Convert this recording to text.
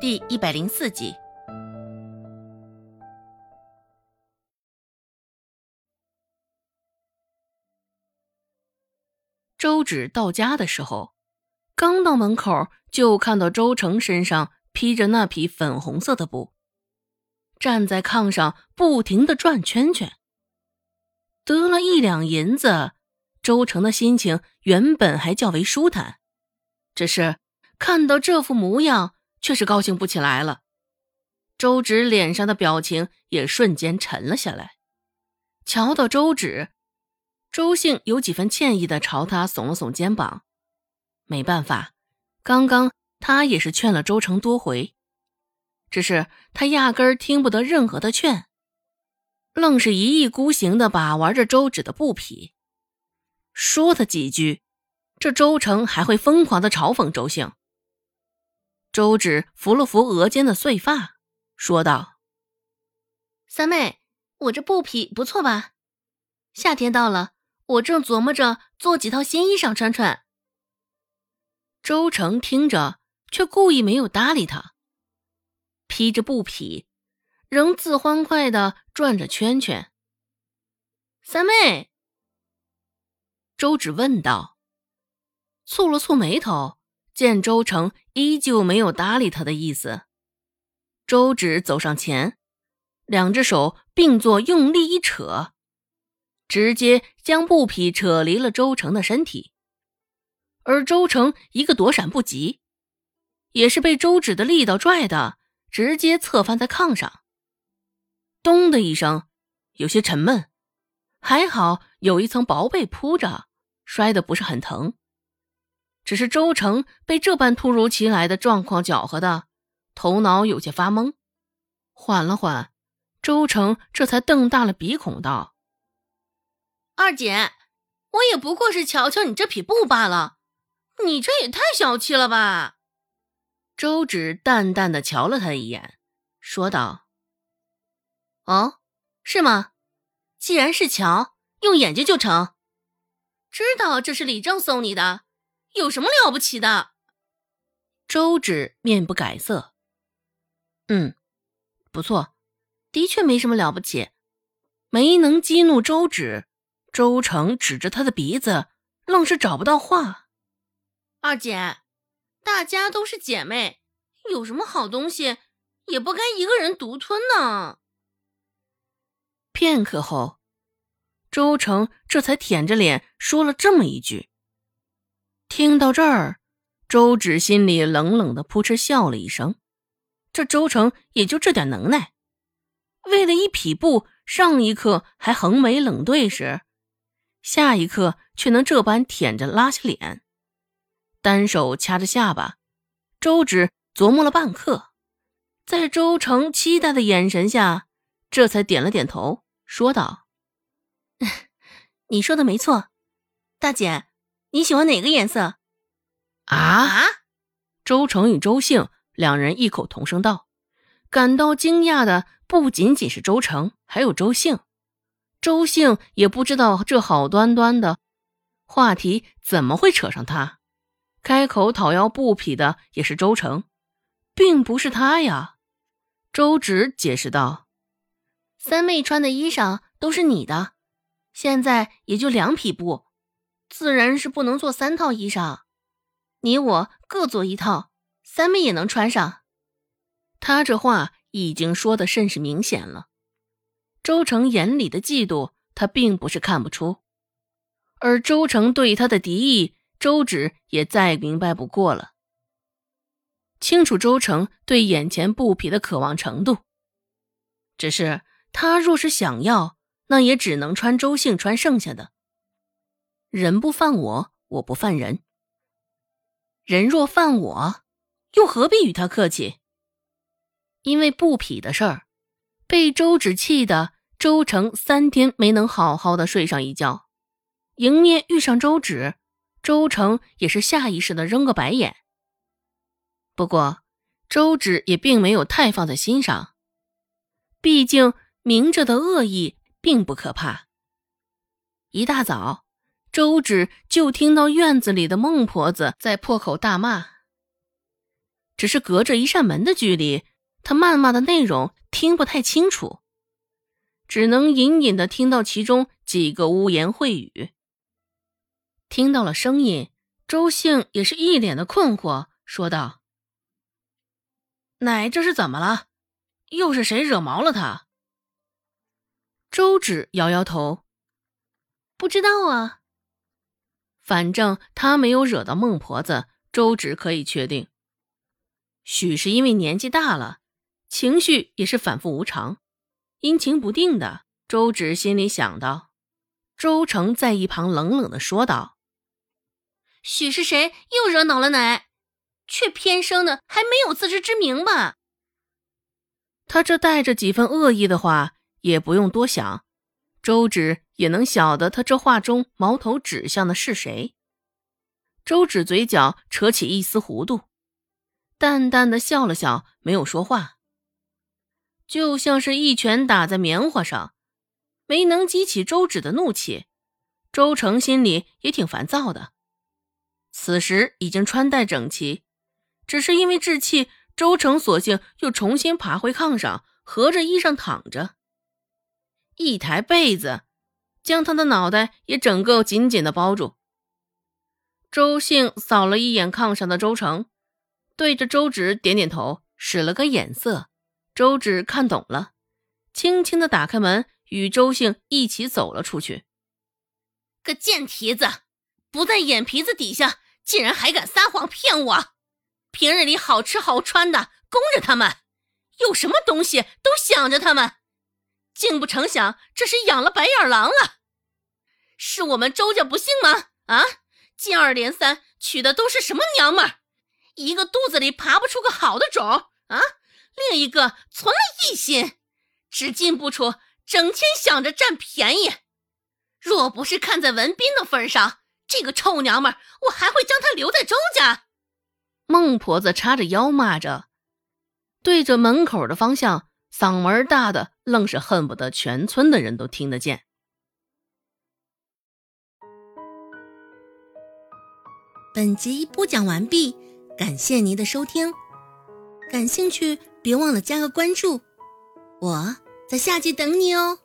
第一百零四集。周芷到家的时候，刚到门口就看到周成身上披着那匹粉红色的布，站在炕上不停的转圈圈。得了一两银子，周成的心情原本还较为舒坦，只是看到这副模样，却是高兴不起来了。周芷脸上的表情也瞬间沉了下来。瞧到周芷。周兴有几分歉意的朝他耸了耸肩膀，没办法，刚刚他也是劝了周成多回，只是他压根儿听不得任何的劝，愣是一意孤行的把玩着周芷的布匹，说他几句，这周成还会疯狂的嘲讽周兴。周芷扶了扶额间的碎发，说道：“三妹，我这布匹不错吧？夏天到了。”我正琢磨着做几套新衣裳穿穿。周成听着，却故意没有搭理他，披着布匹，仍自欢快的转着圈圈。三妹，周芷问道，蹙了蹙眉头，见周成依旧没有搭理他的意思，周芷走上前，两只手并作用力一扯。直接将布匹扯离了周成的身体，而周成一个躲闪不及，也是被周芷的力道拽的，直接侧翻在炕上。咚的一声，有些沉闷，还好有一层薄被铺着，摔得不是很疼。只是周成被这般突如其来的状况搅和的，头脑有些发懵。缓了缓，周成这才瞪大了鼻孔道。二姐，我也不过是瞧瞧你这匹布罢了，你这也太小气了吧？周芷淡淡的瞧了他一眼，说道：“哦，是吗？既然是瞧，用眼睛就成。知道这是李正送你的，有什么了不起的？”周芷面不改色：“嗯，不错，的确没什么了不起。”没能激怒周芷。周成指着他的鼻子，愣是找不到话。二姐，大家都是姐妹，有什么好东西也不该一个人独吞呢。片刻后，周成这才舔着脸说了这么一句。听到这儿，周芷心里冷冷的扑哧笑了一声。这周成也就这点能耐，为了一匹布，上一刻还横眉冷对时。下一刻却能这般舔着拉下脸，单手掐着下巴，周芷琢磨了半刻，在周成期待的眼神下，这才点了点头，说道：“ 你说的没错，大姐，你喜欢哪个颜色？”啊！周成与周兴两人异口同声道，感到惊讶的不仅仅是周成，还有周兴。周兴也不知道这好端端的话题怎么会扯上他，开口讨要布匹的也是周成，并不是他呀。周芷解释道：“三妹穿的衣裳都是你的，现在也就两匹布，自然是不能做三套衣裳。你我各做一套，三妹也能穿上。”他这话已经说的甚是明显了。周成眼里的嫉妒，他并不是看不出；而周成对他的敌意，周芷也再明白不过了。清楚周成对眼前布匹的渴望程度，只是他若是想要，那也只能穿周姓穿剩下的。人不犯我，我不犯人。人若犯我，又何必与他客气？因为布匹的事儿。被周芷气的周成三天没能好好的睡上一觉，迎面遇上周芷，周成也是下意识的扔个白眼。不过周芷也并没有太放在心上，毕竟明着的恶意并不可怕。一大早，周芷就听到院子里的孟婆子在破口大骂。只是隔着一扇门的距离，他谩骂的内容听不太清楚，只能隐隐的听到其中几个污言秽语。听到了声音，周兴也是一脸的困惑，说道：“奶，这是怎么了？又是谁惹毛了他？”周芷摇摇头，不知道啊。反正他没有惹到孟婆子，周芷可以确定。许是因为年纪大了，情绪也是反复无常、阴晴不定的。周芷心里想到，周成在一旁冷冷的说道：“许是谁又惹恼了奶？却偏生的还没有自知之明吧？”他这带着几分恶意的话，也不用多想，周芷也能晓得他这话中矛头指向的是谁。周芷嘴角扯起一丝弧度。淡淡的笑了笑，没有说话，就像是一拳打在棉花上，没能激起周芷的怒气。周成心里也挺烦躁的。此时已经穿戴整齐，只是因为置气，周成索性又重新爬回炕上，合着衣裳躺着。一抬被子，将他的脑袋也整个紧紧的包住。周兴扫了一眼炕上的周成。对着周芷点点头，使了个眼色。周芷看懂了，轻轻的打开门，与周兴一起走了出去。个贱蹄子，不在眼皮子底下，竟然还敢撒谎骗我！平日里好吃好穿的供着他们，有什么东西都想着他们，竟不成想这是养了白眼狼了。是我们周家不幸吗？啊，接二连三娶的都是什么娘们儿？一个肚子里爬不出个好的种啊！另一个存了异心，只进不出，整天想着占便宜。若不是看在文斌的份上，这个臭娘们，我还会将她留在周家。孟婆子叉着腰骂着，对着门口的方向，嗓门大的愣是恨不得全村的人都听得见。本集播讲完毕。感谢您的收听，感兴趣别忘了加个关注，我在下集等你哦。